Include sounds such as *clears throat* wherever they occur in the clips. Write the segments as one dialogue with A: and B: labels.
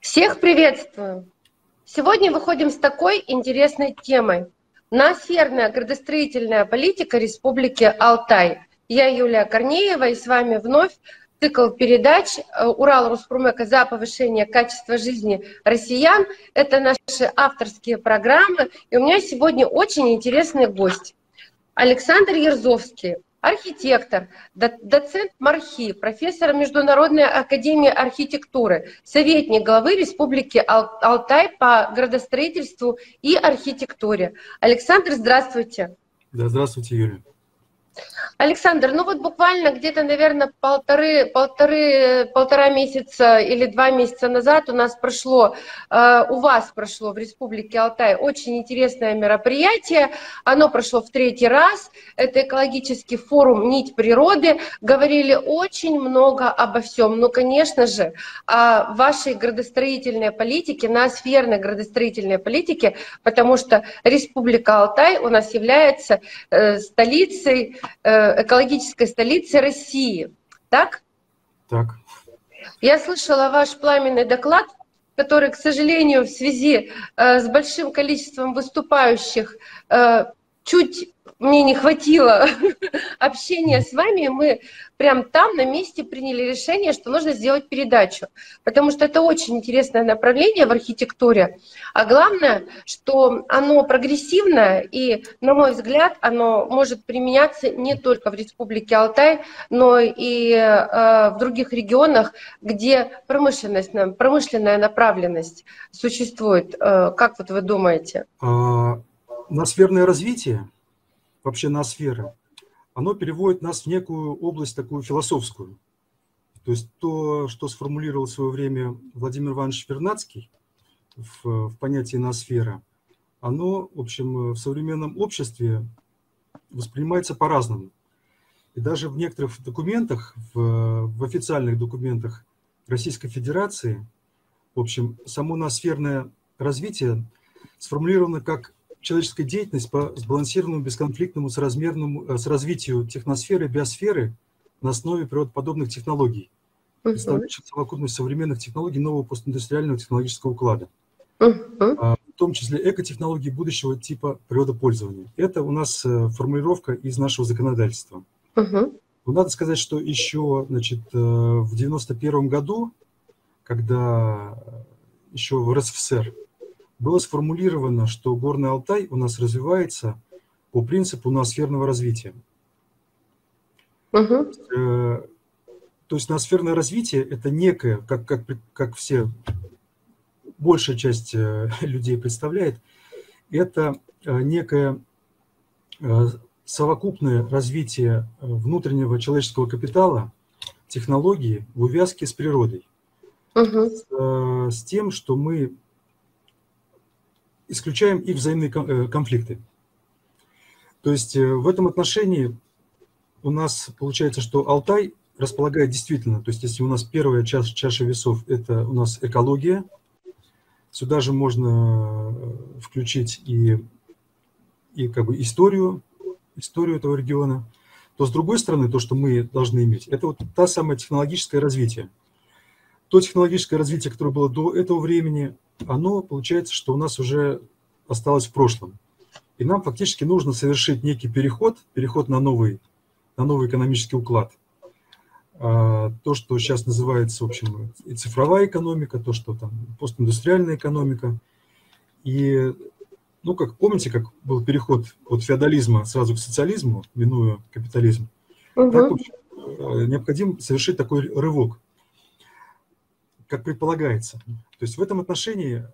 A: Всех приветствую! Сегодня выходим с такой интересной темой. Ноосферная градостроительная политика Республики Алтай. Я Юлия Корнеева и с вами вновь цикл передач э, «Урал Руспромека за повышение качества жизни россиян». Это наши авторские программы. И у меня сегодня очень интересный гость. Александр Ерзовский, архитектор, доцент МАРХИ, профессор Международной академии архитектуры, советник главы Республики Алтай по градостроительству и архитектуре. Александр, здравствуйте.
B: Да, здравствуйте, Юрий.
A: Александр, ну вот буквально где-то, наверное, полторы, полторы, полтора месяца или два месяца назад у нас прошло, э, у вас прошло в Республике Алтай очень интересное мероприятие. Оно прошло в третий раз. Это экологический форум «Нить природы». Говорили очень много обо всем. Ну, конечно же, о вашей градостроительной политике, ноосферной градостроительной политике, потому что Республика Алтай у нас является э, столицей экологической столицы России. Так?
B: Так.
A: Я слышала ваш пламенный доклад, который, к сожалению, в связи э, с большим количеством выступающих э, чуть мне не хватило *laughs* общения с вами, мы прям там на месте приняли решение, что нужно сделать передачу, потому что это очень интересное направление в архитектуре, а главное, что оно прогрессивное и, на мой взгляд, оно может применяться не только в Республике Алтай, но и э, в других регионах, где промышленность, промышленная направленность существует. Э, как вот вы думаете?
B: А, Ноосферное развитие, вообще ноосфера, оно переводит нас в некую область такую философскую. То есть то, что сформулировал в свое время Владимир Иванович Вернадский в, в понятии ноосфера, оно, в общем, в современном обществе воспринимается по-разному. И даже в некоторых документах, в, в официальных документах Российской Федерации, в общем, само ноосферное развитие сформулировано как человеческая деятельность по сбалансированному, бесконфликтному, соразмерному, э, с развитию техносферы, биосферы на основе природоподобных технологий, представляющих совокупность современных технологий нового постиндустриального технологического уклада, uh-huh. в том числе экотехнологий будущего типа природопользования. Это у нас э, формулировка из нашего законодательства. Uh-huh. Но надо сказать, что еще значит, э, в 1991 году, когда еще в РСФСР было сформулировано, что Горный Алтай у нас развивается по принципу ноосферного развития. Угу. То есть ноосферное развитие – это некое, как, как, как все, большая часть э, *laughs* людей представляет, это э, некое совокупное развитие внутреннего человеческого капитала, технологии в увязке с природой. Угу. С, с тем, что мы исключаем их взаимные э, конфликты. То есть э, в этом отношении у нас получается, что Алтай располагает действительно, то есть если у нас первая чаша, чаша весов – это у нас экология, сюда же можно э, включить и, и как бы историю, историю этого региона, то с другой стороны, то, что мы должны иметь, это вот та самая технологическое развитие. То технологическое развитие, которое было до этого времени, оно получается, что у нас уже осталось в прошлом. И нам фактически нужно совершить некий переход, переход на новый, на новый экономический уклад. А, то, что сейчас называется, в общем, и цифровая экономика, то, что там постиндустриальная экономика. И, ну, как помните, как был переход от феодализма сразу к социализму, минуя капитализм, угу. так, общем, э, необходимо совершить такой рывок как предполагается. То есть в этом отношении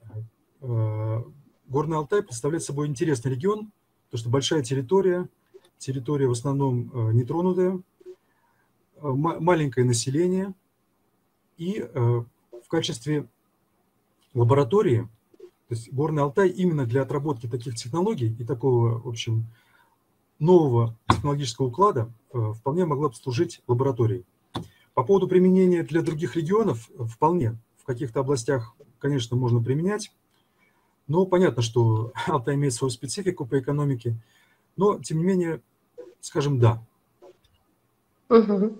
B: э, Горный Алтай представляет собой интересный регион, потому что большая территория, территория в основном э, нетронутая, э, маленькое население, и в качестве лаборатории, то есть Горный Алтай именно для отработки таких технологий и такого, в общем, нового технологического уклада вполне могла бы служить лабораторией. По поводу применения для других регионов вполне. В каких-то областях, конечно, можно применять. Но понятно, что *laughs* Алтай имеет свою специфику по экономике. Но, тем не менее, скажем, да.
A: Угу.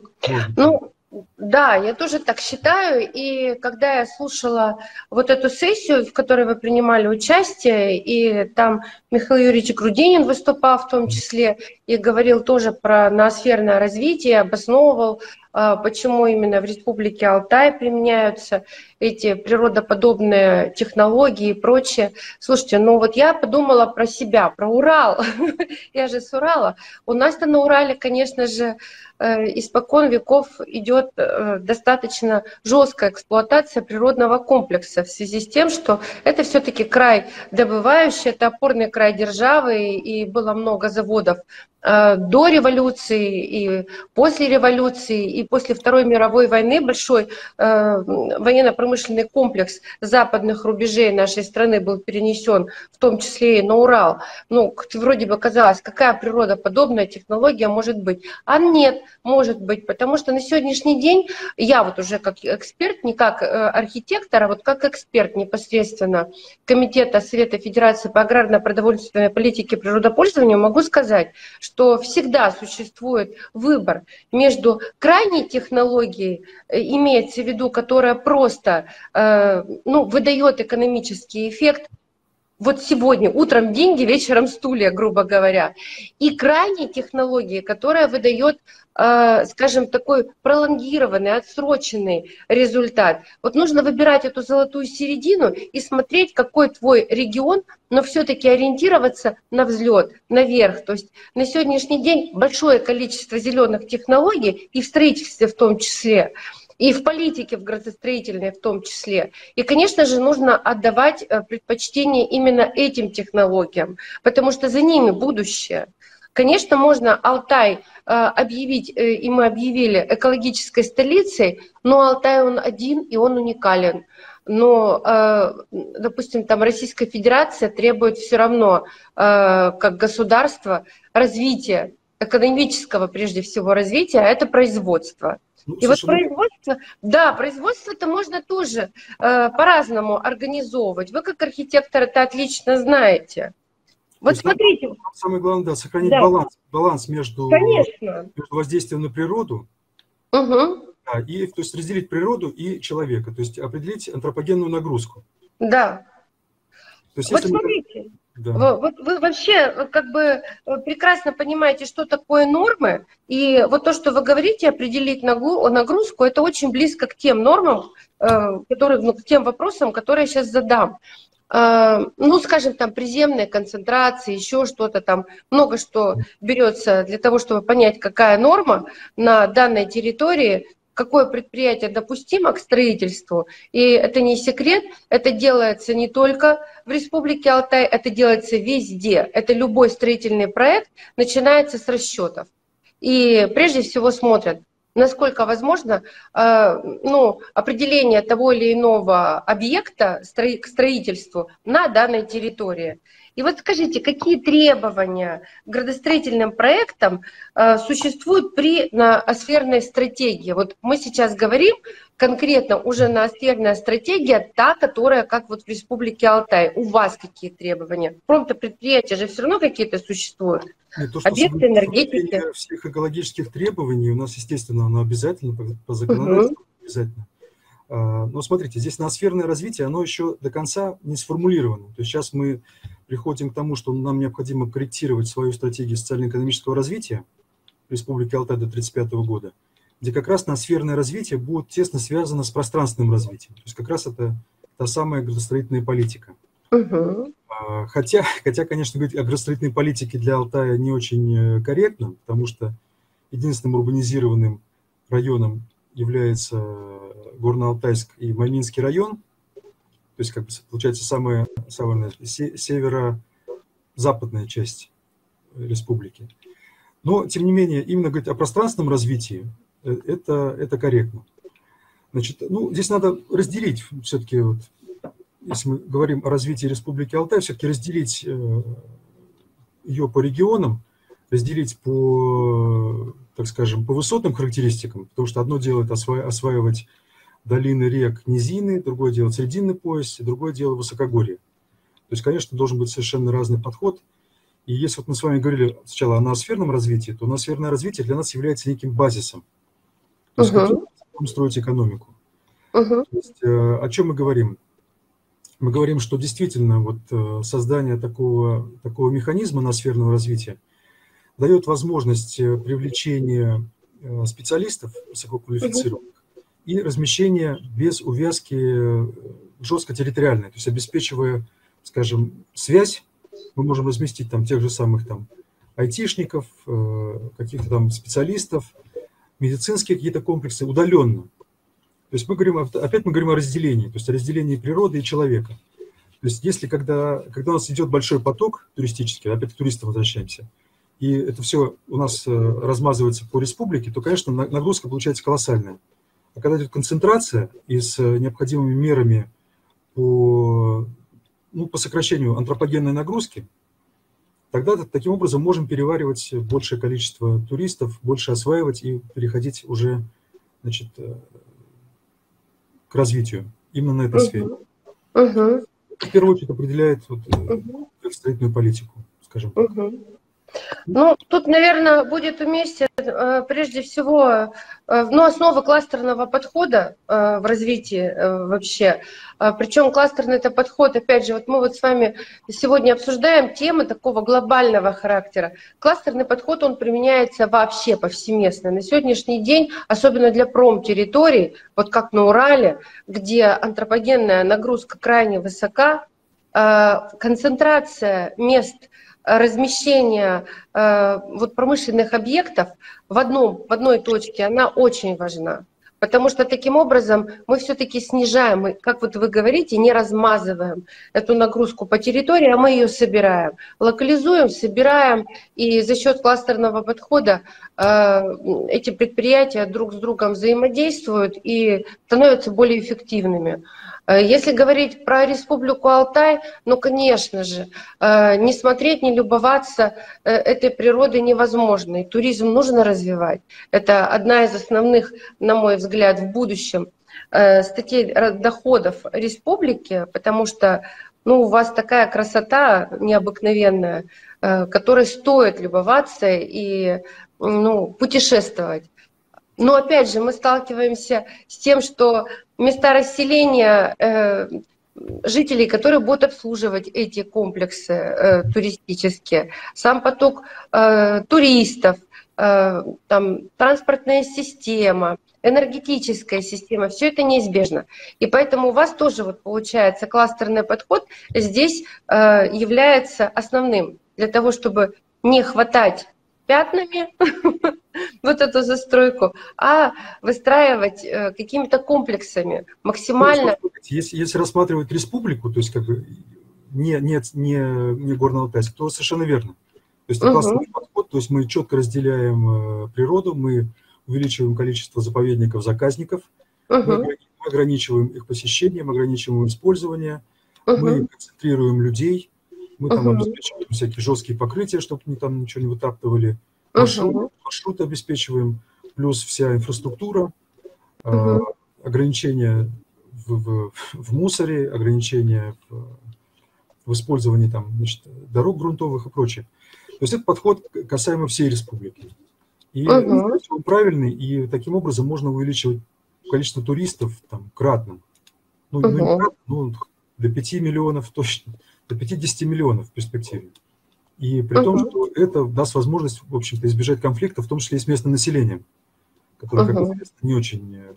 A: Ну, Да, я тоже так считаю. И когда я слушала вот эту сессию, в которой вы принимали участие, и там Михаил Юрьевич Грудинин выступал в том числе, и говорил тоже про ноосферное развитие, обосновывал, а, почему именно в Республике Алтай применяются эти природоподобные технологии и прочее. Слушайте, ну вот я подумала про себя, про Урал. *laughs* я же с Урала. У нас-то на Урале, конечно же, Э, испокон веков идет э, достаточно жесткая эксплуатация природного комплекса в связи с тем, что это все-таки край добывающий, это опорный край державы, и было много заводов до революции и после революции и после Второй мировой войны большой э, военно-промышленный комплекс западных рубежей нашей страны был перенесен, в том числе и на Урал. Ну, вроде бы казалось, какая природоподобная технология может быть. А нет, может быть, потому что на сегодняшний день я вот уже как эксперт, не как э, архитектор, а вот как эксперт непосредственно Комитета Совета Федерации по аграрно-продовольственной политике и природопользованию могу сказать, что всегда существует выбор между крайней технологией, э, имеется в виду, которая просто э, ну, выдает экономический эффект, вот сегодня, утром деньги, вечером стулья, грубо говоря. И крайней технологии, которая выдает, э, скажем, такой пролонгированный, отсроченный результат. Вот нужно выбирать эту золотую середину и смотреть, какой твой регион, но все-таки ориентироваться на взлет, наверх. То есть на сегодняшний день большое количество зеленых технологий и в строительстве в том числе – и в политике, в градостроительной в том числе. И, конечно же, нужно отдавать э, предпочтение именно этим технологиям, потому что за ними будущее. Конечно, можно Алтай э, объявить, э, и мы объявили экологической столицей, но Алтай он один и он уникален. Но, допустим, там Российская Федерация требует все равно, как государство, развития, экономического прежде всего развития, а это производство. Ну, и слушай, вот производство, да, производство это можно тоже э, по-разному организовывать. Вы как архитектор это отлично знаете.
B: Вот смотрите. Нам, самое главное, да, сохранить да. баланс, баланс между, между воздействием на природу угу. да, и то есть разделить природу и человека, то есть определить антропогенную нагрузку.
A: Да. То есть, вот смотрите, мы... Да. Вот вы вообще э, как бы э, прекрасно понимаете, что такое нормы, и вот то, что вы говорите, определить нагрузку, это очень близко к тем нормам, э, которые, ну, к тем вопросам, которые я сейчас задам. Ну, скажем, там приземная концентрация, еще что-то там, много что берется для того, чтобы понять, какая норма на данной территории какое предприятие допустимо к строительству. И это не секрет, это делается не только в Республике Алтай, это делается везде. Это любой строительный проект начинается с расчетов. И прежде всего смотрят, насколько возможно э, ну, определение того или иного объекта к строительству на данной территории. И вот скажите, какие требования к градостроительным проектам э, существуют при ноосферной стратегии? Вот мы сейчас говорим конкретно уже ноосферная стратегия, та, которая как вот в Республике Алтай. У вас какие требования? Пром-то предприятия же все равно какие-то существуют.
B: Нет, то, что Объекты энергетики. Всех экологических требований у нас, естественно, оно обязательно по, по законодательству угу. обязательно. А, но смотрите, здесь ноосферное развитие, оно еще до конца не сформулировано. То есть сейчас мы приходим к тому, что нам необходимо корректировать свою стратегию социально-экономического развития Республики Алтай до 1935 года, где как раз ноосферное развитие будет тесно связано с пространственным развитием. То есть как раз это та самая градостроительная политика. Угу. Хотя, хотя, конечно, говорить о градостроительной политике для Алтая не очень э, корректно, потому что единственным урбанизированным районом является Горно-Алтайск и Мальминский район – то есть, как бы, получается, самая, самая северо-западная часть республики. Но, тем не менее, именно говорить о пространственном развитии, э, это, это корректно. Значит, ну, здесь надо разделить все-таки, вот, если мы говорим о развитии Республики Алтай, все-таки разделить э, ее по регионам, разделить по, так скажем, по высотным характеристикам, потому что одно дело это осваивать долины рек низины, другое дело срединный пояс, и другое дело высокогорье. То есть, конечно, должен быть совершенно разный подход. И если вот мы с вами говорили сначала о ноосферном развитии, то ноосферное развитие для нас является неким базисом. То есть, угу. потом строить экономику. Угу. То есть, о чем мы говорим? Мы говорим, что действительно вот создание такого, такого механизма nosферного развития дает возможность привлечения специалистов высококвалифицированных и размещения без увязки жестко территориальной, то есть обеспечивая, скажем, связь, мы можем разместить там тех же самых там айтишников, э, каких-то там специалистов, медицинские какие-то комплексы удаленно. То есть мы говорим, опять мы говорим о разделении, то есть о разделении природы и человека. То есть если когда, когда у нас идет большой поток туристический, опять к туристам возвращаемся, и это все у нас э, размазывается по республике, то, конечно, нагрузка получается колоссальная. А когда идет концентрация и с э, необходимыми мерами по, ну, по сокращению антропогенной нагрузки, тогда таким образом можем переваривать большее количество туристов, больше осваивать и переходить уже значит, э, к развитию именно на этой uh-huh. сфере. Uh-huh. В первую очередь определяет вот, uh-huh. строительную политику, скажем так. Uh-huh.
A: Ну, тут, наверное, будет вместе э, прежде всего э, ну, основа кластерного подхода э, в развитии вообще. Причем кластерный это подход, опять же, вот мы вот с вами сегодня обсуждаем темы такого глобального характера. Кластерный подход, он применяется вообще повсеместно. На сегодняшний день, особенно для промтерриторий, вот как на Урале, где антропогенная нагрузка крайне высока, концентрация мест размещение э, вот промышленных объектов в, одном, в одной точке, она очень важна. Потому что таким образом мы все-таки снижаем, мы, как вот вы говорите, не размазываем эту нагрузку по территории, а мы ее собираем. Локализуем, собираем, и за счет кластерного подхода э, эти предприятия друг с другом взаимодействуют и становятся более эффективными. Э, если говорить про Республику Алтай, ну, конечно же, э, не смотреть, не любоваться э, этой природой невозможно. И туризм нужно развивать. Это одна из основных, на мой взгляд, в будущем статей доходов республики, потому что ну, у вас такая красота необыкновенная, которой стоит любоваться и ну, путешествовать. Но опять же, мы сталкиваемся с тем, что места расселения э, жителей, которые будут обслуживать эти комплексы э, туристические, сам поток э, туристов, там, транспортная система, энергетическая система, все это неизбежно. И поэтому у вас тоже вот получается кластерный подход. Здесь является основным для того, чтобы не хватать пятнами *laughs* вот эту застройку, а выстраивать э, какими-то комплексами максимально.
B: Если, если рассматривать республику, то есть как бы не, не, не, не Горно-Алтайск, то совершенно верно. То есть, угу. подход, то есть мы четко разделяем э, природу, мы увеличиваем количество заповедников, заказников, угу. мы ограничиваем их посещение, мы ограничиваем использование, угу. мы концентрируем людей, мы там uh-huh. обеспечиваем всякие жесткие покрытия, чтобы они там ничего не вытаптывали. Маршрут, uh-huh. маршрут обеспечиваем, плюс вся инфраструктура, uh-huh. ограничения в, в, в мусоре, ограничения в, в использовании там, значит, дорог грунтовых и прочее. То есть это подход касаемо всей республики. И uh-huh. он правильный, и таким образом можно увеличивать количество туристов там, кратно. Ну, uh-huh. ну, не кратно, ну, до 5 миллионов точно до 50 миллионов в перспективе. И при uh-huh. том, что это даст возможность, в общем-то, избежать конфликта, в том числе и с местным населением, которое, uh-huh. как известно, не очень э,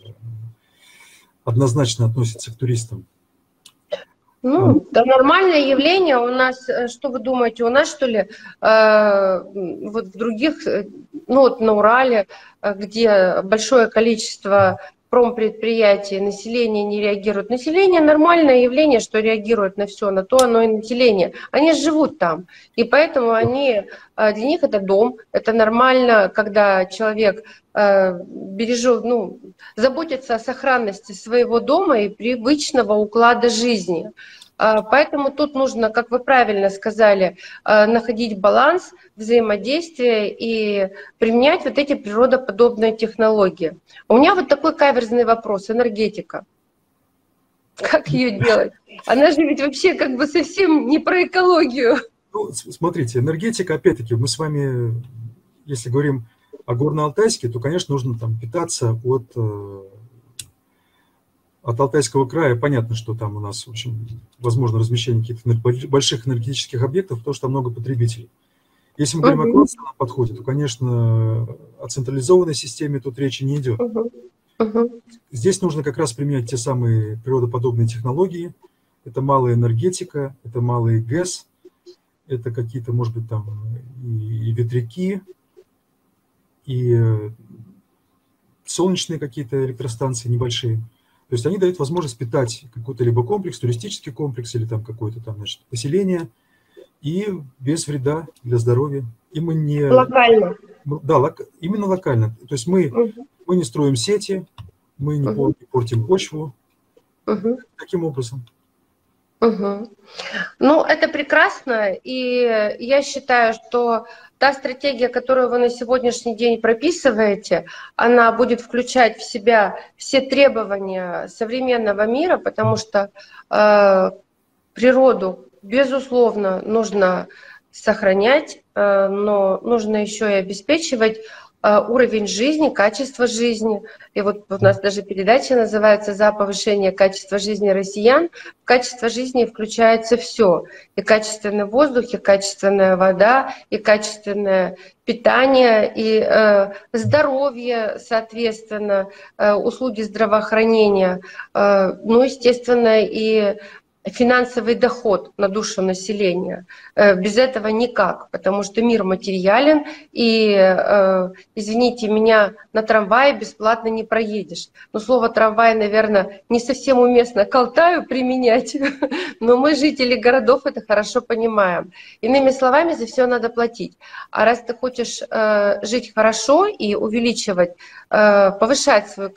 B: однозначно относится к туристам.
A: Ну, да, нормальное явление у нас, э, что вы думаете, у нас что ли, э, вот в других, э, ну вот на Урале, где большое количество промпредприятия, население не реагирует. Население нормальное явление, что реагирует на все, на то оно и население. Они живут там, и поэтому они, э, для них это дом, это нормально, когда человек э, бережет, ну, заботится о сохранности своего дома и привычного уклада жизни. А, поэтому тут нужно, как вы правильно сказали, а, находить баланс взаимодействия и применять вот эти природоподобные технологии. У меня вот такой каверзный вопрос, энергетика. Как ее делать? Она же ведь вообще как бы совсем не про экологию.
B: Ну, смотрите, энергетика, опять-таки, мы с вами, если говорим о Горно-Алтайске, то, конечно, нужно там питаться от э, от Алтайского края понятно, что там у нас, в общем, возможно размещение каких-то больших энергетических объектов, потому что там много потребителей. Если мы говорим uh-huh. о классовом подходе, то, конечно, о централизованной системе тут речи не идет. Uh-huh. Uh-huh. Здесь нужно как раз применять те самые природоподобные технологии. Это малая энергетика, это малый ГЭС, это какие-то, может быть, там и, ветряки, и э, солнечные какие-то электростанции небольшие. То есть они дают возможность питать какой-то либо комплекс, туристический комплекс или там какое-то там, значит, поселение – и без вреда для здоровья. И мы не...
A: Локально.
B: Да, лок... именно локально. То есть мы, угу. мы не строим сети, мы не угу. портим почву. Угу. Таким образом.
A: Угу. Ну, это прекрасно, и я считаю, что та стратегия, которую вы на сегодняшний день прописываете, она будет включать в себя все требования современного мира, потому что э, природу безусловно, нужно сохранять, э, но нужно еще и обеспечивать уровень жизни, качество жизни. И вот у нас даже передача называется «За повышение качества жизни россиян». В качество жизни включается все. И качественный воздух, и качественная вода, и качественное питание, и э, здоровье, соответственно, э, услуги здравоохранения, э, ну, естественно, и финансовый доход на душу населения. Э, без этого никак, потому что мир материален, и, э, извините меня, на трамвае бесплатно не проедешь. Но слово «трамвай», наверное, не совсем уместно к Алтаю применять, *laughs* но мы, жители городов, это хорошо понимаем. Иными словами, за все надо платить. А раз ты хочешь э, жить хорошо и увеличивать, повышать свое,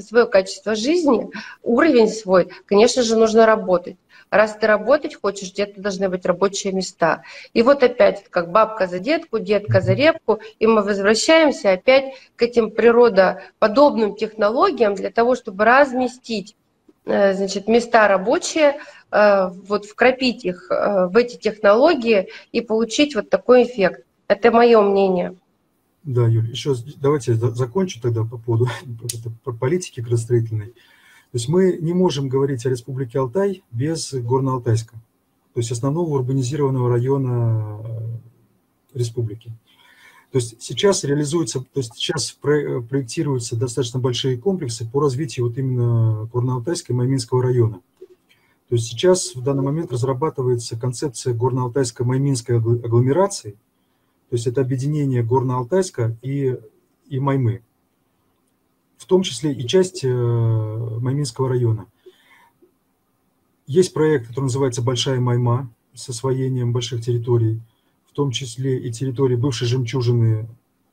A: свое качество жизни, уровень свой, конечно же, нужно работать. Раз ты работать хочешь, где-то должны быть рабочие места. И вот опять, как бабка за детку, детка за репку, и мы возвращаемся опять к этим природоподобным технологиям для того, чтобы разместить э, значит, места рабочие, э, вот вкрапить их э, в эти технологии и получить вот такой эффект. Это мое мнение.
B: Да, Юль, еще давайте закончу тогда по поводу *laughs* политики градостроительной. То есть мы не можем говорить о Республике Алтай без Горно-Алтайска, то есть основного урбанизированного района э, республики. То есть сейчас реализуются, то есть сейчас проектируются достаточно большие комплексы по развитию вот именно Горно-Алтайска и Майминского района. То есть сейчас в данный момент разрабатывается концепция Горно-Алтайско-Майминской агломерации, то есть это объединение Горно-Алтайска и, и Маймы в том числе и часть э, Майминского района. Есть проект, который называется «Большая Майма» с освоением больших территорий, в том числе и территории бывшей жемчужины,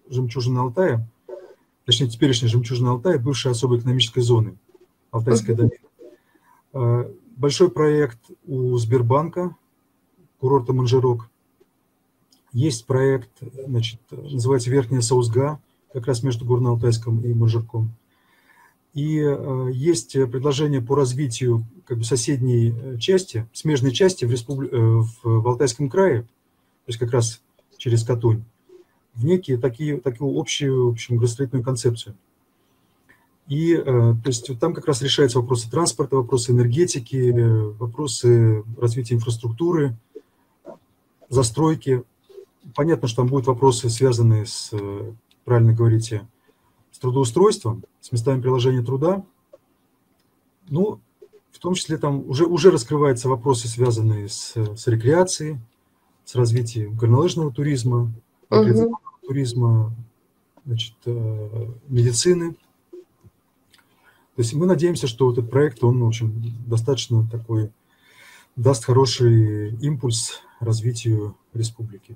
B: жемчужины Алтая, точнее, теперешней жемчужины Алтая, бывшей особой экономической зоны, Алтайская долина. Э, большой проект у Сбербанка, курорта Манжирок. Есть проект, значит, называется Верхняя Саузга, как раз между Горно-Алтайском и Манжирком. И э, есть предложение по развитию как бы, соседней э, части, смежной части в, республи... Э, в Алтайском крае, то есть как раз через Катунь, в некие такие, такую общую, в общем, градостроительную концепцию. И то есть там как раз решаются вопросы транспорта, вопросы энергетики, вопросы развития инфраструктуры, застройки. Понятно, что там будут вопросы, связанные с, правильно говорите, трудоустройством, с местами приложения труда. Ну, в том числе там уже, уже раскрываются вопросы, связанные с, с рекреацией, с развитием горнолыжного туризма, угу. туризма, значит, э, медицины. То есть мы надеемся, что этот проект, он, в общем, достаточно такой, даст хороший импульс развитию республики.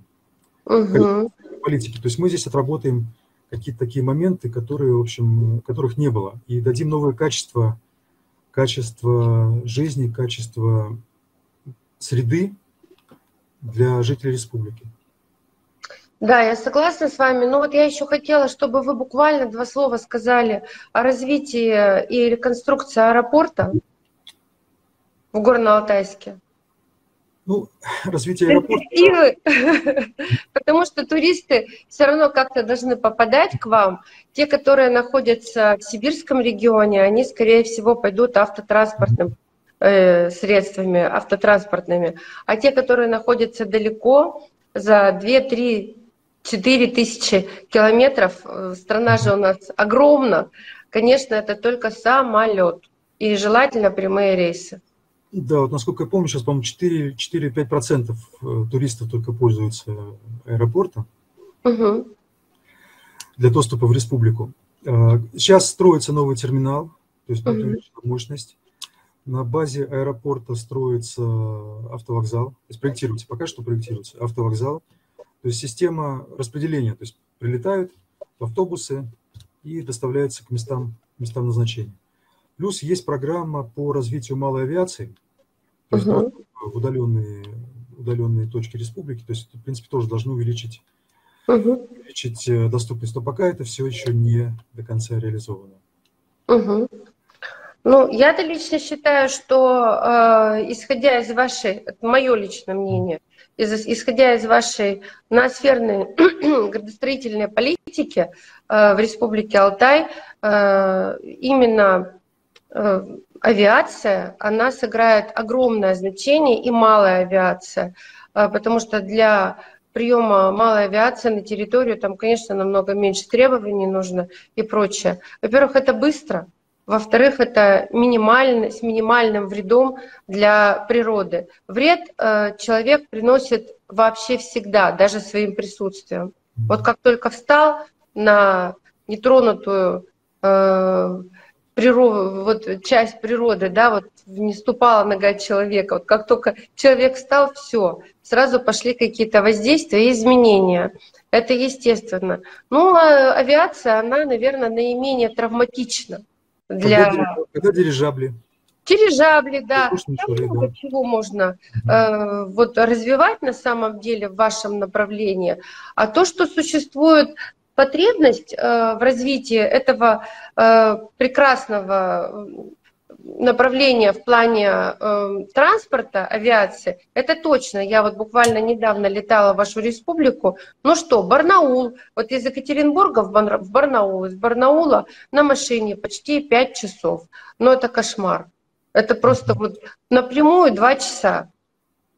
B: Угу. Политики. То есть мы здесь отработаем какие-то такие моменты, которые, в общем, которых не было. И дадим новое качество, качество жизни, качество среды для жителей республики.
A: Да, я согласна с вами. Но вот я еще хотела, чтобы вы буквально два слова сказали о развитии и реконструкции аэропорта в Горно-Алтайске.
B: Ну, *sighs* развитие аэропорта... *laughs*
A: Потому что туристы все равно как-то должны попадать к вам. Те, которые находятся в сибирском регионе, они, скорее всего, пойдут автотранспортным э, средствами, автотранспортными. А те, которые находятся далеко, за 2, 3, 4 тысячи километров, э, страна же у нас огромна, конечно, это только самолет. И желательно прямые рейсы.
B: Да, вот насколько я помню, сейчас, по-моему, 4-5% э, туристов только пользуются аэропортом угу. для доступа в республику. А, сейчас строится новый терминал, то есть угу. мощность. На базе аэропорта строится автовокзал, то есть проектируется, пока что проектируется автовокзал. То есть система распределения, то есть прилетают автобусы и доставляются к местам, местам назначения. Плюс есть программа по развитию малой авиации, то есть угу. удаленные, удаленные точки республики, то есть, в принципе, тоже должны увеличить, угу. увеличить э, доступность. Но пока это все еще не до конца реализовано.
A: Угу. Ну, я-то лично считаю, что э, исходя из вашей, это мое личное мнение, из, исходя из вашей ноосферной *clears throat* градостроительной политики э, в Республике Алтай, э, именно авиация, она сыграет огромное значение, и малая авиация, э, потому что для приема малой авиации на территорию там, конечно, намного меньше требований нужно и прочее. Во-первых, это быстро, во-вторых, это минимально, с минимальным вредом для природы. Вред э, человек приносит вообще всегда, даже своим присутствием. Вот как только встал на нетронутую э, природу, вот часть природы, да, вот не ступала нога человека. Вот как только человек встал, все, сразу пошли какие-то воздействия и изменения. Это естественно. Ну, а авиация, она, наверное, наименее травматична для...
B: Когда, когда дирижабли?
A: Дирижабли, да. много чего можно э, вот развивать на самом деле в вашем направлении. А то, что существует потребность э, в развитии этого э, прекрасного направления в плане э, транспорта, авиации, это точно. Я вот буквально недавно летала в вашу республику. Ну что, Барнаул. Вот из Екатеринбурга в, Бар, в Барнаул, из Барнаула на машине почти 5 часов. Но это кошмар. Это просто вот напрямую 2 часа.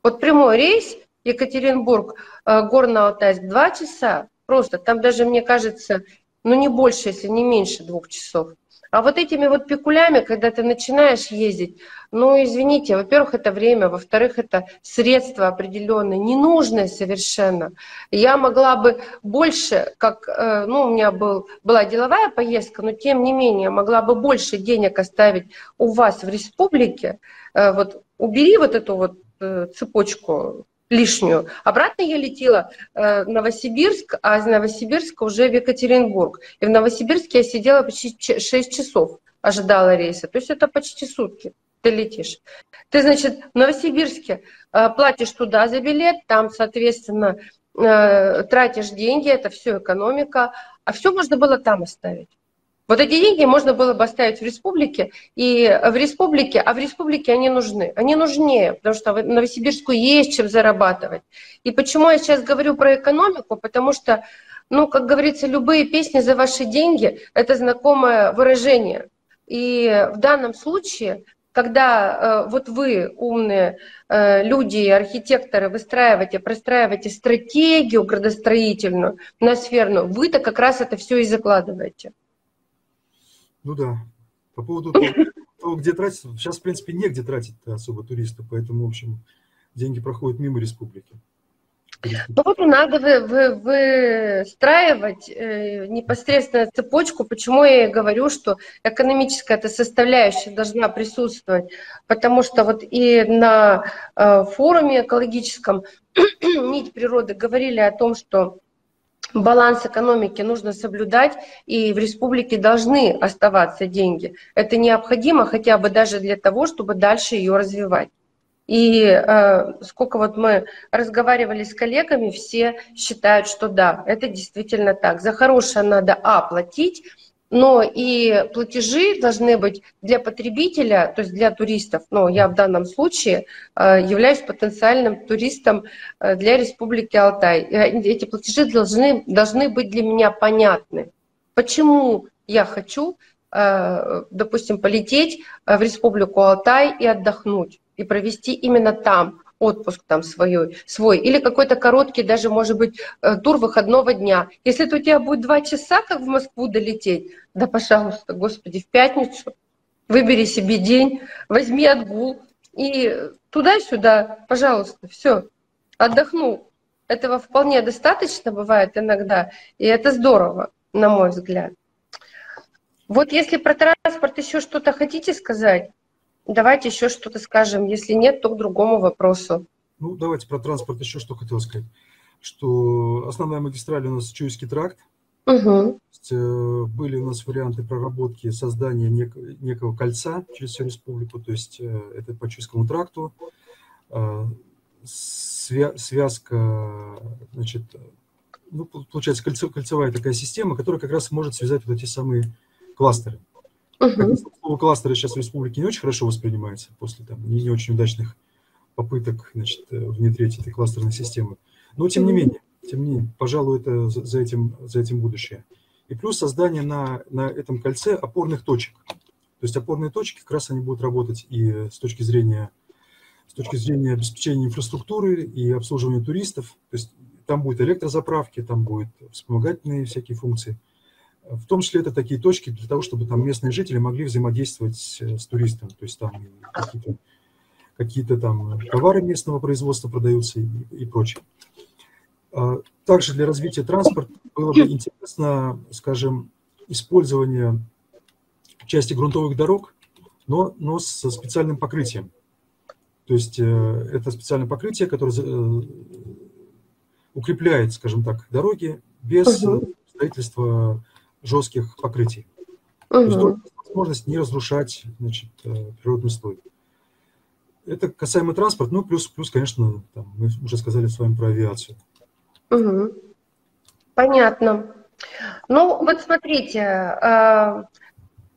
A: Вот прямой рейс Екатеринбург, э, Горно-Алтайск 2 часа. Просто там даже, мне кажется, ну не больше, если не меньше двух часов. А вот этими вот пикулями, когда ты начинаешь ездить, ну, извините, во-первых, это время, во-вторых, это средства определенные, ненужные совершенно. Я могла бы больше, как, э, ну, у меня был, была деловая поездка, но тем не менее, могла бы больше денег оставить у вас в республике. Э, вот убери вот эту вот э, цепочку лишнюю. Обратно я летела э, в Новосибирск, а из Новосибирска уже в Екатеринбург. И в Новосибирске я сидела почти 6 часов, ожидала рейса. То есть это почти сутки ты летишь. Ты, значит, в Новосибирске э, платишь туда за билет, там, соответственно, э, тратишь деньги, это все экономика, а все можно было там оставить. Вот эти деньги можно было бы оставить в республике, и в республике, а в республике они нужны. Они нужнее, потому что в Новосибирску есть чем зарабатывать. И почему я сейчас говорю про экономику? Потому что, ну, как говорится, любые песни за ваши деньги – это знакомое выражение. И в данном случае когда э, вот вы, умные э, люди, архитекторы, выстраиваете, простраиваете стратегию градостроительную, ноосферную, вы-то как раз это все и закладываете.
B: Ну да. По поводу того, где тратить, сейчас, в принципе, негде тратить особо туристов, поэтому, в общем, деньги проходят мимо республики.
A: Ну вот надо вы, вы, выстраивать э, непосредственно цепочку, почему я и говорю, что экономическая эта составляющая должна присутствовать, потому что вот и на э, форуме экологическом *clears throat* «Нить природы» говорили о том, что баланс экономики нужно соблюдать, и в республике должны оставаться деньги. Это необходимо хотя бы даже для того, чтобы дальше ее развивать. И э, сколько вот мы разговаривали с коллегами, все считают, что да, это действительно так. За хорошее надо, а, платить, но и платежи должны быть для потребителя, то есть для туристов. Но я в данном случае э, являюсь потенциальным туристом э, для Республики Алтай. Эти платежи должны, должны быть для меня понятны. Почему я хочу, допустим, полететь в Республику Алтай и отдохнуть, и провести именно там отпуск там свой, свой, или какой-то короткий даже, может быть, э, тур выходного дня. Если это у тебя будет два часа, как в Москву долететь, да, пожалуйста, господи, в пятницу выбери себе день, возьми отгул и туда-сюда, пожалуйста, все, отдохну. Этого вполне достаточно бывает иногда, и это здорово, на мой взгляд. Вот если про транспорт еще что-то хотите сказать? Давайте еще что-то скажем. Если нет, то к другому вопросу.
B: Ну, давайте про транспорт еще что хотел сказать. Что основная магистраль у нас Чуйский тракт. Угу. Есть, э, были у нас варианты проработки создания нек, некого кольца через всю республику. То есть э, это по Чуйскому тракту. Э, свя, связка, значит, ну, получается кольцо, кольцевая такая система, которая как раз может связать вот эти самые кластеры. Угу. Слово кластеры сейчас в республике не очень хорошо воспринимается после там, не, не очень удачных попыток значит, э, внедрить этой кластерной системы. Но тем не менее, тем не менее, пожалуй, это за, этим, за этим будущее. И плюс создание на, на этом кольце опорных точек. То есть опорные точки как раз они будут работать и с точки зрения с точки зрения обеспечения инфраструктуры и обслуживания туристов. То есть там будет электрозаправки, там будут вспомогательные всякие функции – в том числе это такие точки для того, чтобы там местные жители могли взаимодействовать с, с туристом. То есть там какие-то какие там товары местного производства продаются и, и прочее. А также для развития транспорта было бы интересно, скажем, использование части грунтовых дорог, но, но со специальным покрытием. То есть э, это специальное покрытие, которое э, укрепляет, скажем так, дороги без строительства жестких покрытий. Угу. То есть возможность не разрушать значит, э, природный слой. Это касаемо транспорта, ну плюс, плюс конечно, там, мы уже сказали с вами про авиацию.
A: Угу. Понятно. Ну вот смотрите, э,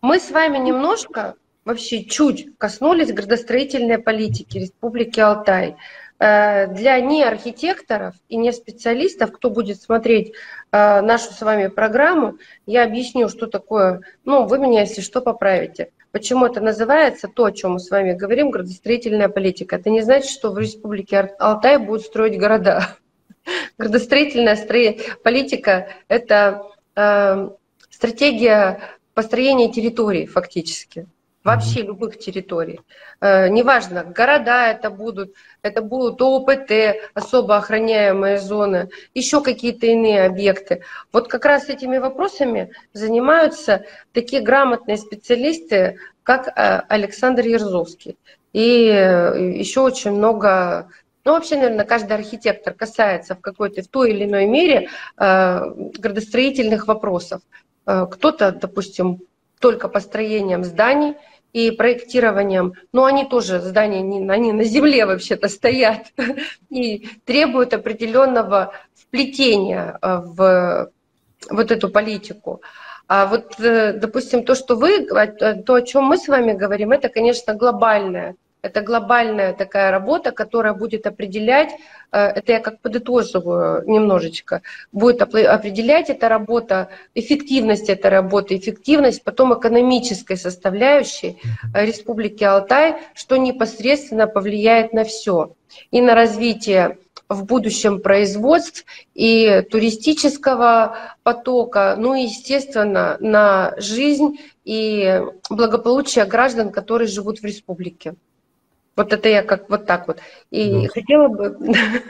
A: мы с вами немножко, вообще чуть коснулись градостроительной политики Республики Алтай. Э, для не архитекторов и не специалистов, кто будет смотреть э, нашу с вами программу, я объясню, что такое, ну, вы меня, если что, поправите. Почему это называется, то, о чем мы с вами говорим, градостроительная политика. Это не значит, что в Республике Алтай будут строить города. *laughs* Градостроительная политика – это э, стратегия построения территорий фактически вообще любых территорий. Э, неважно, города это будут, это будут ОПТ, особо охраняемые зоны, еще какие-то иные объекты. Вот как раз этими вопросами занимаются такие грамотные специалисты, как э, Александр Ерзовский. И э, еще очень много ну, вообще, наверное, каждый архитектор касается в какой-то, в той или иной мере градостроительных вопросов. Кто-то, допустим, только построением зданий и проектированием, но они тоже, здания, они на земле вообще-то стоят *laughs* и требуют определенного вплетения э, в вот эту политику. А вот, э, допустим, то, что вы, то, о чем мы с вами говорим, это, конечно, глобальное это глобальная такая работа, которая будет определять, э, это я как подытоживаю немножечко, будет определять эта работа, эффективность этой работы, эффективность потом экономической составляющей Республики Алтай, что непосредственно повлияет на все. И на развитие в будущем производств и туристического потока, ну и, естественно, на жизнь и благополучие граждан, которые живут в республике. Вот это я как вот так вот. И да. хотела бы,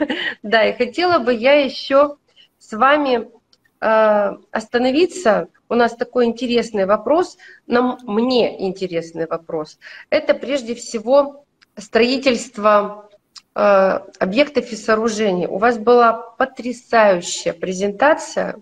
A: *laughs* да, и хотела бы я еще с вами э, остановиться. У нас такой интересный вопрос, нам, мне интересный вопрос. Это прежде всего строительство э, объектов и сооружений. У вас была потрясающая презентация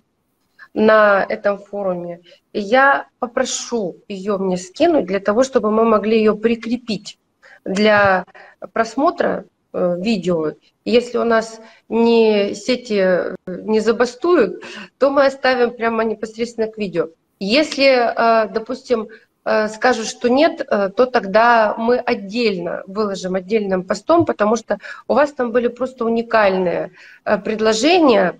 A: на этом форуме. И я попрошу ее мне скинуть для того, чтобы мы могли ее прикрепить для просмотра э, видео. Если у нас не сети не забастуют, то мы оставим прямо непосредственно к видео. Если, допустим, скажут, что нет, то тогда мы отдельно выложим отдельным постом, потому что у вас там были просто уникальные предложения.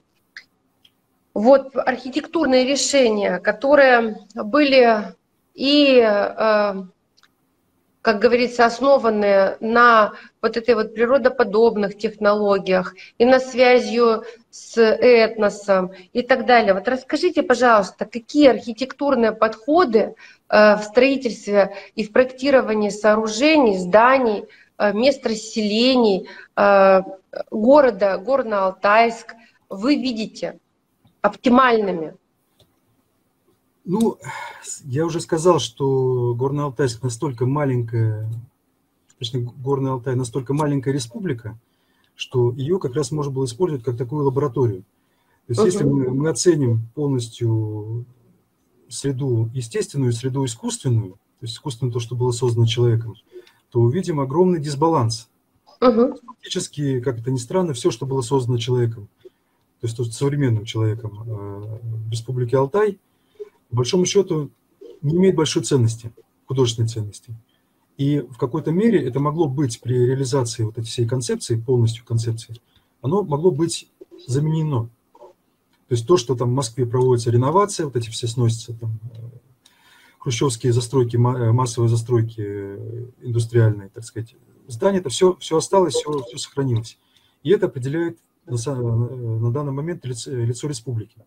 A: Вот архитектурные решения, которые были и как говорится, основанные на вот этой вот природоподобных технологиях и на связью с этносом и так далее. Вот расскажите, пожалуйста, какие архитектурные подходы э, в строительстве и в проектировании сооружений, зданий, э, мест расселений э, города, Горно-Алтайск вы видите оптимальными?
B: Ну, я уже сказал, что Горный Алтайск настолько маленькая, точнее, Горный Алтай настолько маленькая республика, что ее как раз можно было использовать как такую лабораторию. То есть, если мы, мы оценим полностью среду естественную, среду искусственную, то есть искусственную то, что было создано человеком, то увидим огромный дисбаланс. Uh-huh. Фактически, как это ни странно, все, что было создано человеком, то есть современным человеком э, в Республике Алтай – по большому счету не имеет большой ценности, художественной ценности. И в какой-то мере это могло быть при реализации вот этой всей концепции, полностью концепции, оно могло быть заменено. То есть то, что там в Москве проводится реновация, вот эти все сносятся, там, э, хрущевские застройки, э, массовые застройки э, индустриальные, так сказать, здания, это все, все осталось, все, все сохранилось. И это определяет на, на данный момент лицо, лицо республики.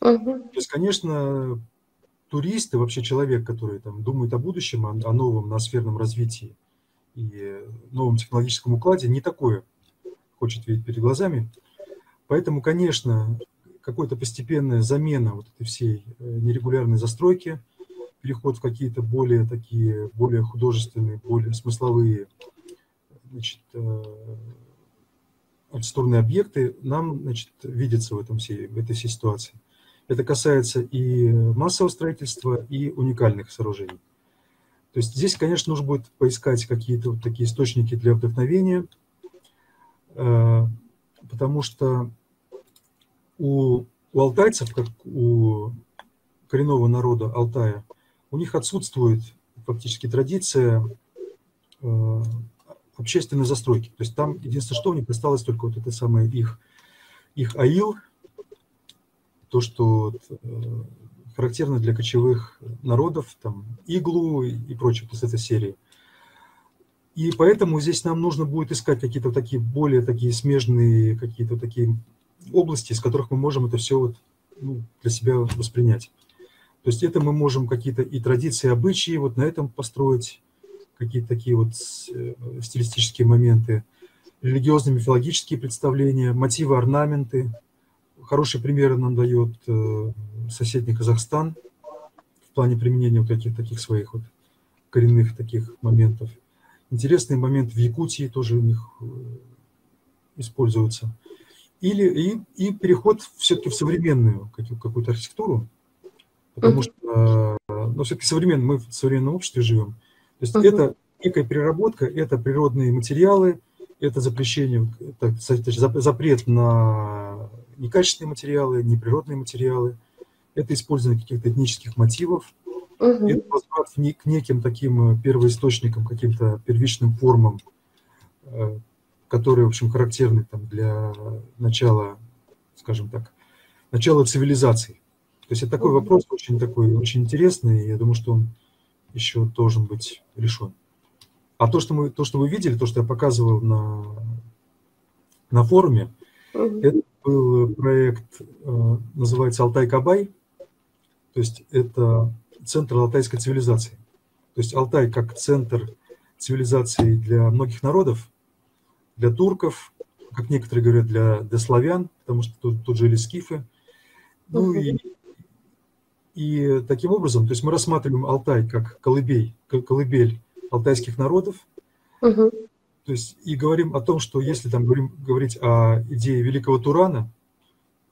B: Угу. То есть, конечно, туристы, вообще человек, который там думает о будущем, о, о новом ноосферном развитии и новом технологическом укладе, не такое хочет видеть перед глазами. Поэтому, конечно, какая-то постепенная замена вот этой всей э, нерегулярной застройки, переход в какие-то более такие, более художественные, более смысловые значит, э, архитектурные объекты нам значит, видится в, этом всей, в этой всей ситуации. Это касается и массового строительства, и уникальных сооружений. То есть здесь, конечно, нужно будет поискать какие-то вот такие источники для вдохновения, э, потому что у, у алтайцев, как у коренного народа Алтая, у них отсутствует фактически традиция э, общественной застройки. То есть там единственное, что у них осталось только вот это самое их, их аил, то, что э, характерно для кочевых народов, там, иглу и прочее, то есть этой серии. И поэтому здесь нам нужно будет искать какие-то такие более такие смежные, какие-то такие области, из которых мы можем это все вот, ну, для себя воспринять. То есть это мы можем какие-то и традиции, и обычаи вот на этом построить, какие-то такие вот э, стилистические моменты, религиозные, мифологические представления, мотивы, орнаменты, Хорошие примеры нам дает э, соседний Казахстан в плане применения вот таких, таких своих вот коренных таких моментов. Интересный момент в Якутии тоже у них э, используется. Или и, и переход все-таки в современную какую-то архитектуру, потому что, э, но все-таки современный, мы в современном обществе живем. То есть uh-huh. это некая переработка, это природные материалы, это запрещение, это, запрет на некачественные материалы, неприродные материалы, это использование каких-то этнических мотивов, угу. это возврат к неким таким э, первоисточникам, каким-то первичным формам, э, которые, в общем, характерны там, для начала, скажем так, начала цивилизации. То есть это такой угу. вопрос очень такой, очень интересный, и я думаю, что он еще должен быть решен. А то, что, мы, то, что вы видели, то, что я показывал на, на форуме, угу. это был проект, э, называется «Алтай-Кабай», то есть это центр алтайской цивилизации. То есть Алтай как центр цивилизации для многих народов, для турков, как некоторые говорят, для, для славян, потому что тут, тут жили скифы. Ну и, и таким образом, то есть мы рассматриваем Алтай как колыбель, колыбель алтайских народов, угу. То есть и говорим о том, что если там говорим, говорить о идее Великого Турана,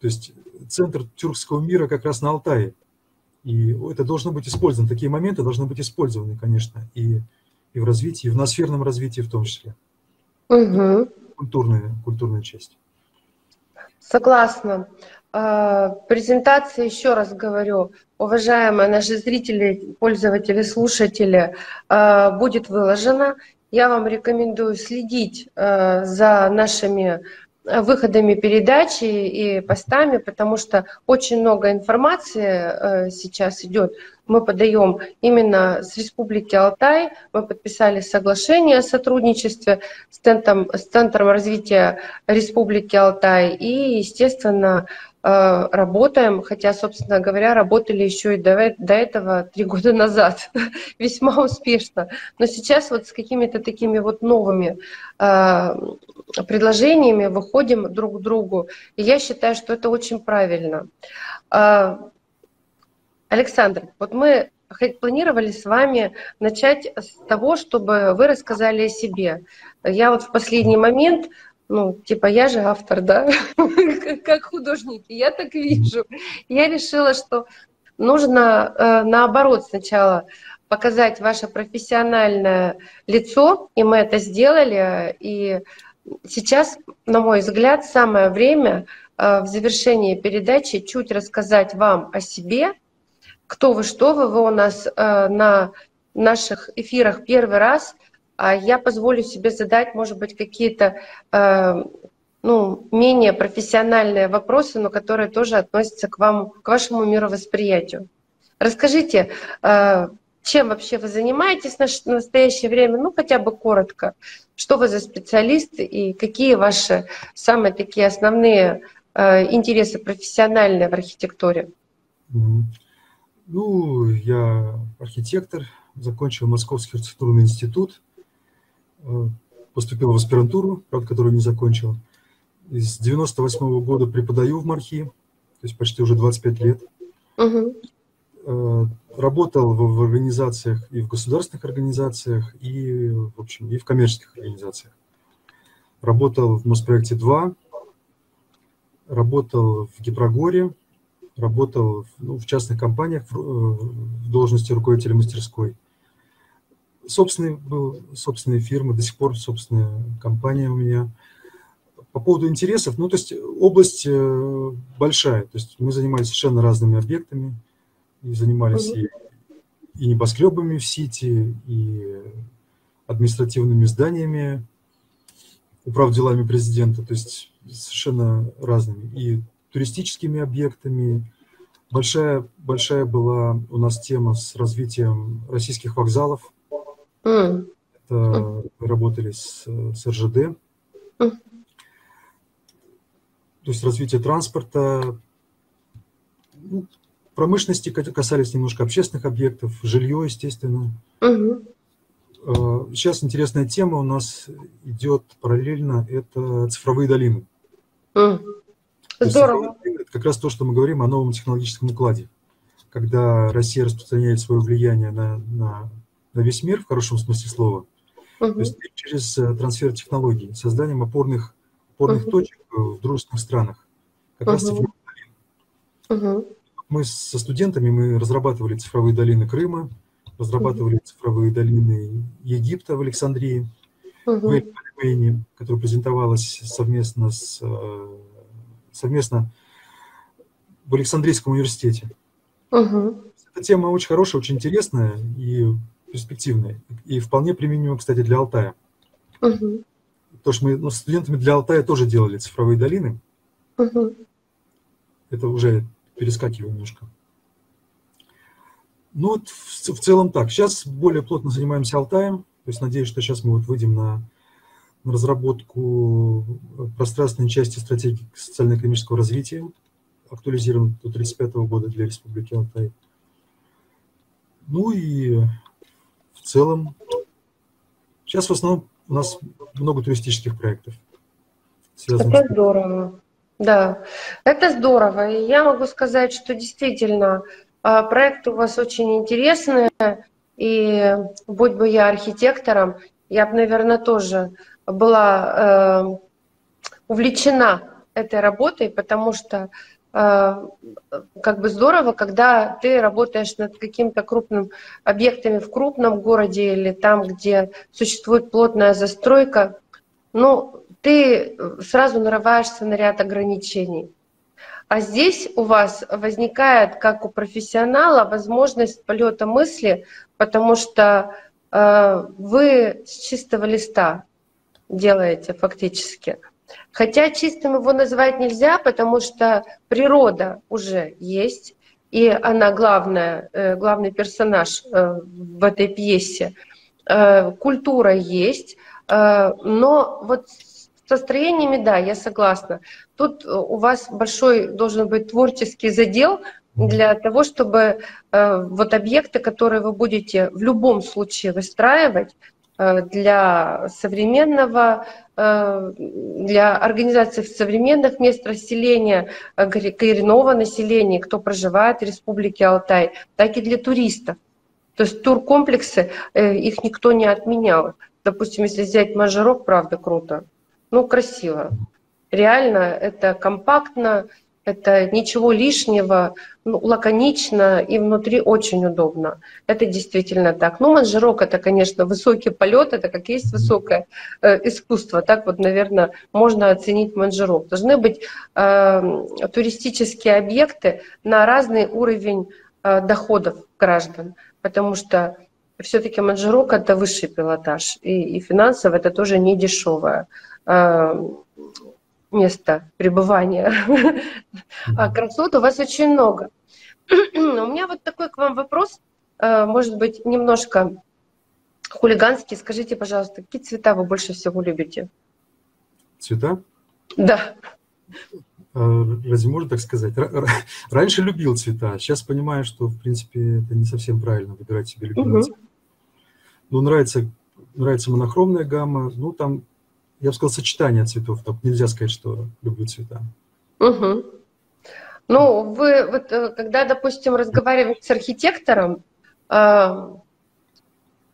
B: то есть центр тюркского мира как раз на Алтае. И это должно быть использовано. Такие моменты должны быть использованы, конечно, и, и в развитии, и в ноосферном развитии в том числе. Угу. Культурная, культурная часть.
A: Согласна. э, презентация, еще раз говорю, уважаемые наши зрители, пользователи, слушатели, э, будет выложена. Я вам рекомендую следить за нашими выходами передачи и постами, потому что очень много информации сейчас идет мы подаем именно с Республики Алтай. Мы подписали соглашение о сотрудничестве с Центром, с Центром развития Республики Алтай и, естественно, э, работаем, хотя, собственно говоря, работали еще и до, до этого три года назад, *laughs* весьма успешно. Но сейчас вот с какими-то такими вот новыми э, предложениями выходим друг к другу. И я считаю, что это очень правильно. Э, Александр, вот мы планировали с вами начать с того, чтобы вы рассказали о себе. Я вот в последний момент, ну, типа, я же автор, да, *laughs* как художники, я так вижу. Я решила, что нужно э, наоборот сначала показать ваше профессиональное лицо, и мы это сделали. И сейчас, на мой взгляд, самое время э, в завершении передачи чуть рассказать вам о себе, кто вы, что вы, вы у нас э, на наших эфирах первый раз, а я позволю себе задать, может быть, какие-то э, ну, менее профессиональные вопросы, но которые тоже относятся к вам, к вашему мировосприятию. Расскажите, э, чем вообще вы занимаетесь в настоящее время, ну хотя бы коротко, что вы за специалист и какие ваши самые такие основные э, интересы профессиональные в архитектуре?
B: Ну, я архитектор, закончил Московский архитектурный институт, э, поступил в аспирантуру, правда, которую не закончил. С 98 -го года преподаю в МАРХИ, то есть почти уже 25 лет. Угу. Работал в, в организациях и в государственных организациях, и, в общем, и в коммерческих организациях. Работал в Моспроекте 2, работал в Гипрогоре, работал ну, в частных компаниях в, в должности руководителя мастерской. Собственный был, собственные фирмы, до сих пор собственная компания у меня. По поводу интересов, ну, то есть область э, большая, то есть мы занимались совершенно разными объектами, и занимались и, и небоскребами в Сити, и административными зданиями, управ делами президента, то есть совершенно разными. И туристическими объектами. Большая, большая была у нас тема с развитием российских вокзалов. Mm. Это мы работали с, с РЖД. Mm. То есть развитие транспорта, ну, промышленности касались немножко общественных объектов, жилье, естественно. Mm-hmm. Сейчас интересная тема у нас идет параллельно, это цифровые долины. Mm.
A: Здорово.
B: Это как раз то, что мы говорим о новом технологическом укладе. Когда Россия распространяет свое влияние на, на, на весь мир, в хорошем смысле слова, угу. то есть через э, трансфер технологий, созданием опорных, опорных угу. точек в дружественных странах. Как угу. раз цифровые долины. Угу. Мы со студентами мы разрабатывали цифровые долины Крыма, разрабатывали угу. цифровые долины Египта в Александрии, угу. в Эль которая презентовалась совместно с э, совместно в Александрийском университете. Угу. Эта тема очень хорошая, очень интересная и перспективная. И вполне применима, кстати, для Алтая. Угу. Потому что мы ну, с студентами для Алтая тоже делали цифровые долины. Угу. Это уже перескакиваю немножко. Ну вот в, в целом так. Сейчас более плотно занимаемся Алтаем. То есть надеюсь, что сейчас мы вот выйдем на на разработку пространственной части стратегии социально-экономического развития, актуализирован до 1935 года для Республики Алтай. Ну и в целом, сейчас в основном у нас много туристических проектов.
A: Это здорово. Да, это здорово. И я могу сказать, что действительно а, проект у вас очень интересный. И будь бы я архитектором, я бы, наверное, тоже была э, увлечена этой работой, потому что э, как бы здорово, когда ты работаешь над каким-то крупным объектами в крупном городе или там, где существует плотная застройка, ну, ты сразу нарываешься на ряд ограничений. А здесь у вас возникает, как у профессионала, возможность полета мысли, потому что э, вы с чистого листа делаете фактически. Хотя чистым его назвать нельзя, потому что природа уже есть, и она главная, э, главный персонаж э, в этой пьесе. Э, культура есть, но вот с строениями, да, я согласна. Тут у вас большой должен быть творческий задел для того, чтобы вот объекты, которые вы будете в любом случае выстраивать, для современного, э, для организации современных мест расселения э, коренного населения, кто проживает в Республике Алтай, так и для туристов. То есть туркомплексы, их никто не отменял. Допустим, если взять Мажорок, правда, круто. Ну, красиво. Реально, это компактно, это ничего лишнего, ну, лаконично и внутри очень удобно. Это действительно так. Ну, манжерок это, конечно, высокий полет, это как есть высокое э, искусство. Так вот, наверное, можно оценить манжерок. Должны быть э, туристические объекты на разный уровень э, доходов граждан, потому что все-таки манжерок это высший пилотаж, и, и финансово это тоже не дешевое. Э, места пребывания. А красот у вас очень много. *clears throat* У меня вот такой к вам вопрос, э, может быть, немножко хулиганский. Скажите, пожалуйста, какие цвета вы больше всего любите?
B: Цвета?
A: Да.
B: А, разве можно так сказать? Раньше любил цвета, сейчас понимаю, что, в принципе, это не совсем правильно выбирать себе любимые угу. цвета. Ну, нравится, нравится монохромная гамма, ну, там я бы сказал, сочетание цветов. Так нельзя сказать, что люблю цвета.
A: Угу. Ну, вы вот э, когда, допустим, разговариваете с архитектором, а,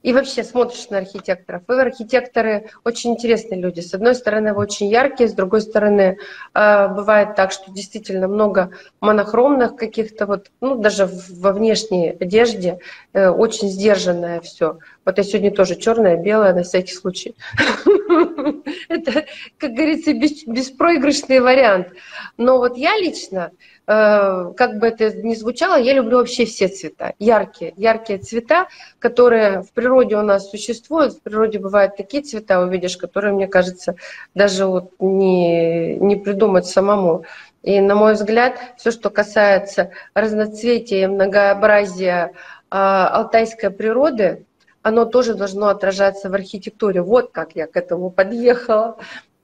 A: и вообще смотришь на архитекторов. Вы архитекторы очень интересные люди. С одной стороны, вы очень яркие, с другой стороны, э, бывает так, что действительно много монохромных каких-то вот, ну, даже во внешней одежде э, очень сдержанное все. Вот я сегодня тоже черное, белое на всякий случай. *laughs* Это, как говорится, беспроигрышный вариант. Но вот я лично Э, как бы это ни звучало, я люблю вообще все цвета, яркие, яркие цвета, которые в природе у нас существуют. В природе бывают такие цвета, увидишь, которые, мне кажется, даже вот не, не придумать самому. И, на мой взгляд, все, что касается разноцветия и многообразия а, алтайской природы, оно тоже должно отражаться в архитектуре. Вот как я к этому подъехала.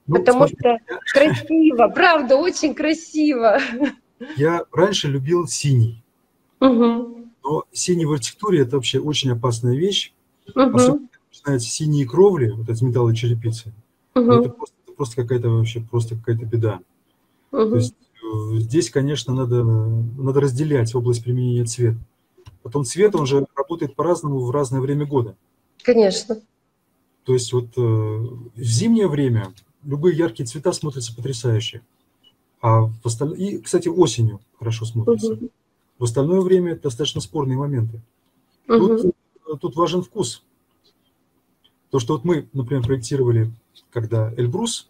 A: Ну, Потому смотри. что *laughs* красиво, правда, очень красиво.
B: Я раньше любил синий. Угу. Но синий в архитектуре – это вообще очень опасная вещь. Угу. Особенно, начинаются синие кровли, вот из металла черепицы. Угу. Это просто, это просто какая-то вообще просто какая-то беда. Угу. То есть э, здесь, конечно, надо, надо разделять область применения цвета. Потом цвет, он же работает по-разному в разное время года.
A: Конечно.
B: То есть вот э, в зимнее время любые яркие цвета смотрятся потрясающе. А в осталь... И, кстати, осенью хорошо смотрится. Угу. В остальное время это достаточно спорные моменты. Угу. Тут, тут важен вкус. То, что вот мы, например, проектировали, когда Эльбрус,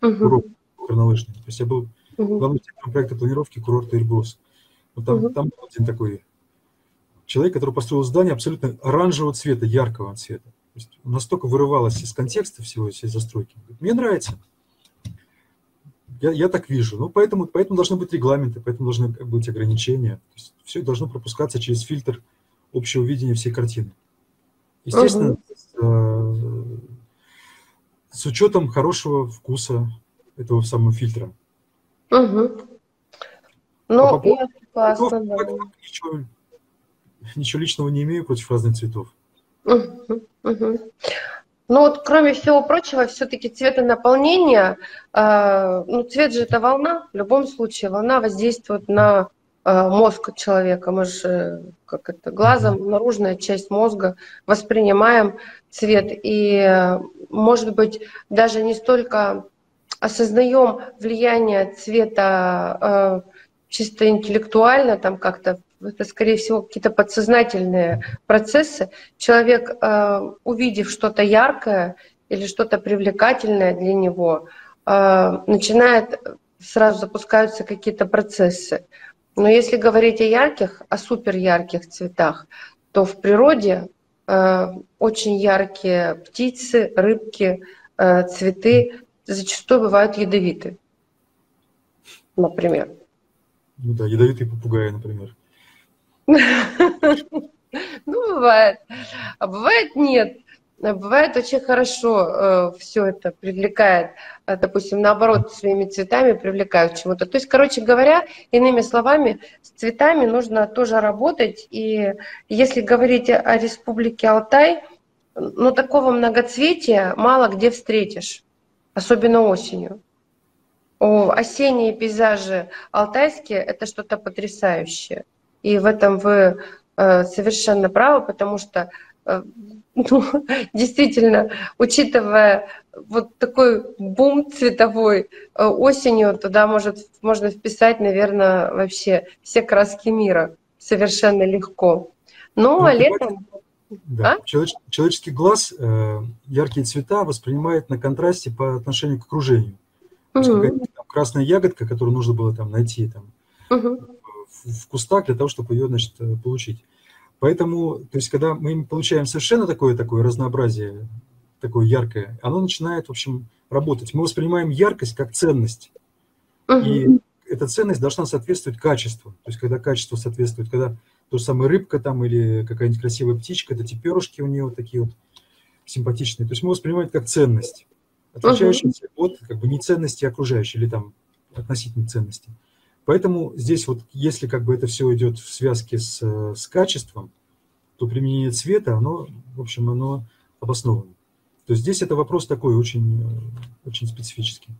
B: угу. курорт горнолыжный, то есть я был угу. главным проекта планировки курорта Эльбрус. Вот там, угу. там один такой человек, который построил здание абсолютно оранжевого цвета, яркого цвета. То есть настолько вырывалось из контекста всего, всей застройки. Мне нравится. Я, я так вижу. Ну, поэтому, поэтому должны быть регламенты, поэтому должны быть ограничения. То есть все должно пропускаться через фильтр общего видения всей картины. Естественно, угу. с, с учетом хорошего вкуса этого самого фильтра.
A: Угу. Ну, а по я классно, да.
B: Ничего, ничего личного не имею против разных цветов.
A: Угу, угу. Ну вот, кроме всего прочего, все-таки цветонаполнение, э, ну цвет же это волна, в любом случае волна воздействует на э, мозг человека. Мы же, как это, глазом, наружная часть мозга воспринимаем цвет. И, может быть, даже не столько осознаем влияние цвета э, чисто интеллектуально, там как-то это, скорее всего, какие-то подсознательные процессы. Человек, э, увидев что-то яркое или что-то привлекательное для него, э, начинает сразу запускаются какие-то процессы. Но если говорить о ярких, о супер ярких цветах, то в природе э, очень яркие птицы, рыбки, цветы зачастую бывают ядовиты, например.
B: Ну да, ядовитые попугаи, например.
A: Ну, бывает. А бывает нет. Бывает очень хорошо э, все это привлекает, э, допустим, наоборот, своими цветами привлекают к чему-то. То есть, короче говоря, иными словами, с цветами нужно тоже работать. И если говорить о республике Алтай, ну, такого многоцветия мало где встретишь, особенно осенью. О, осенние пейзажи алтайские – это что-то потрясающее. И в этом вы э, совершенно правы, потому что э, *laughs* ну, действительно, учитывая вот такой бум цветовой э, осенью, туда может, можно вписать, наверное, вообще все краски мира совершенно легко. Ну, а летом...
B: Да. А? Человеч, человеческий глаз э, яркие цвета воспринимает на контрасте по отношению к окружению. То есть, там, красная ягодка, которую нужно было там найти там, mm в, кустах для того, чтобы ее значит, э, получить. Поэтому, то есть, когда мы получаем совершенно такое, такое разнообразие, такое яркое, оно начинает, в общем, работать. Мы воспринимаем яркость как ценность. Uh-huh. И эта ценность должна соответствовать качеству. То есть, когда качество соответствует, когда то же самое рыбка там или какая-нибудь красивая птичка, это перышки у нее вот такие вот симпатичные. То есть мы воспринимаем это как ценность, отличающуюся uh-huh. от как бы не ценности окружающей или там относительной ценности. Поэтому здесь вот, если как бы это все идет в связке с, с качеством, то применение цвета, оно, в общем, оно обосновано. То есть здесь это вопрос такой очень, очень специфический.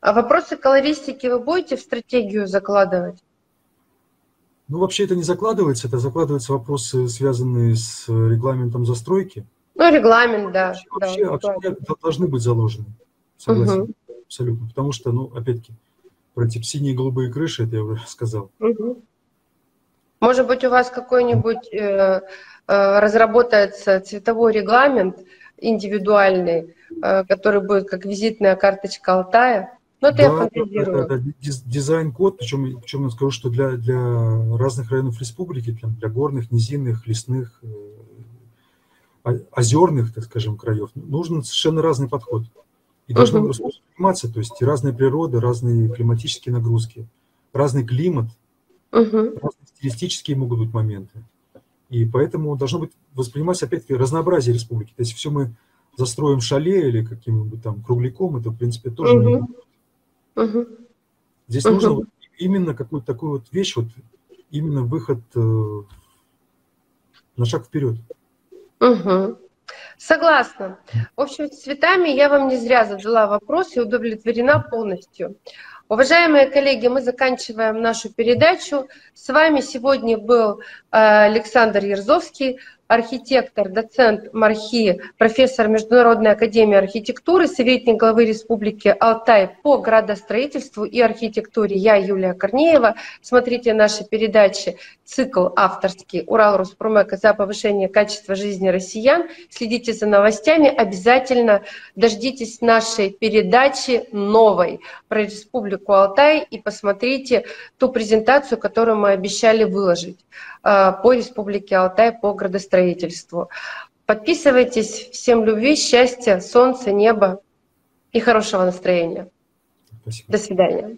A: А вопросы колористики вы будете в стратегию закладывать?
B: Ну, вообще это не закладывается, это закладываются вопросы, связанные с регламентом застройки.
A: Ну, регламент, да.
B: Вообще, да, вообще должны быть заложены, согласен, угу. абсолютно. Потому что, ну, опять-таки, про тип синие голубые крыши, это я уже *laughs* сказал.
A: Может быть, у вас какой-нибудь э, э, разработается цветовой регламент индивидуальный, э, который будет как визитная карточка Алтая?
B: Ну, это да, я фантазирую. Это, это дизайн-код, причем, причем я скажу, что для, для разных районов республики, для, для горных, низинных, лесных, э, озерных, так скажем, краев, нужен совершенно разный подход. И должны угу. восприниматься, то есть разная природа, разные климатические нагрузки, разный климат, угу. разные стилистические могут быть моменты. И поэтому должно быть восприниматься, опять-таки, разнообразие республики. То есть все мы застроим шале или каким-нибудь там кругляком, это, в принципе, тоже угу. не угу. Здесь угу. нужно вот именно какую-то такую вот вещь, вот именно выход э, на шаг вперед.
A: Угу. Согласна. В общем, с цветами я вам не зря задала вопрос и удовлетворена полностью. Уважаемые коллеги, мы заканчиваем нашу передачу. С вами сегодня был э, Александр Ерзовский, архитектор, доцент МАРХИ, профессор Международной академии архитектуры, советник главы Республики Алтай по градостроительству и архитектуре. Я Юлия Корнеева. Смотрите наши передачи, цикл авторский «Урал Роспромека за повышение качества жизни россиян». Следите за новостями, обязательно дождитесь нашей передачи новой про Республику Алтай и посмотрите ту презентацию, которую мы обещали выложить. Э, по Республике Алтай по градостроительству. Подписывайтесь. Всем любви, счастья, солнца, неба и хорошего настроения. Спасибо. До свидания.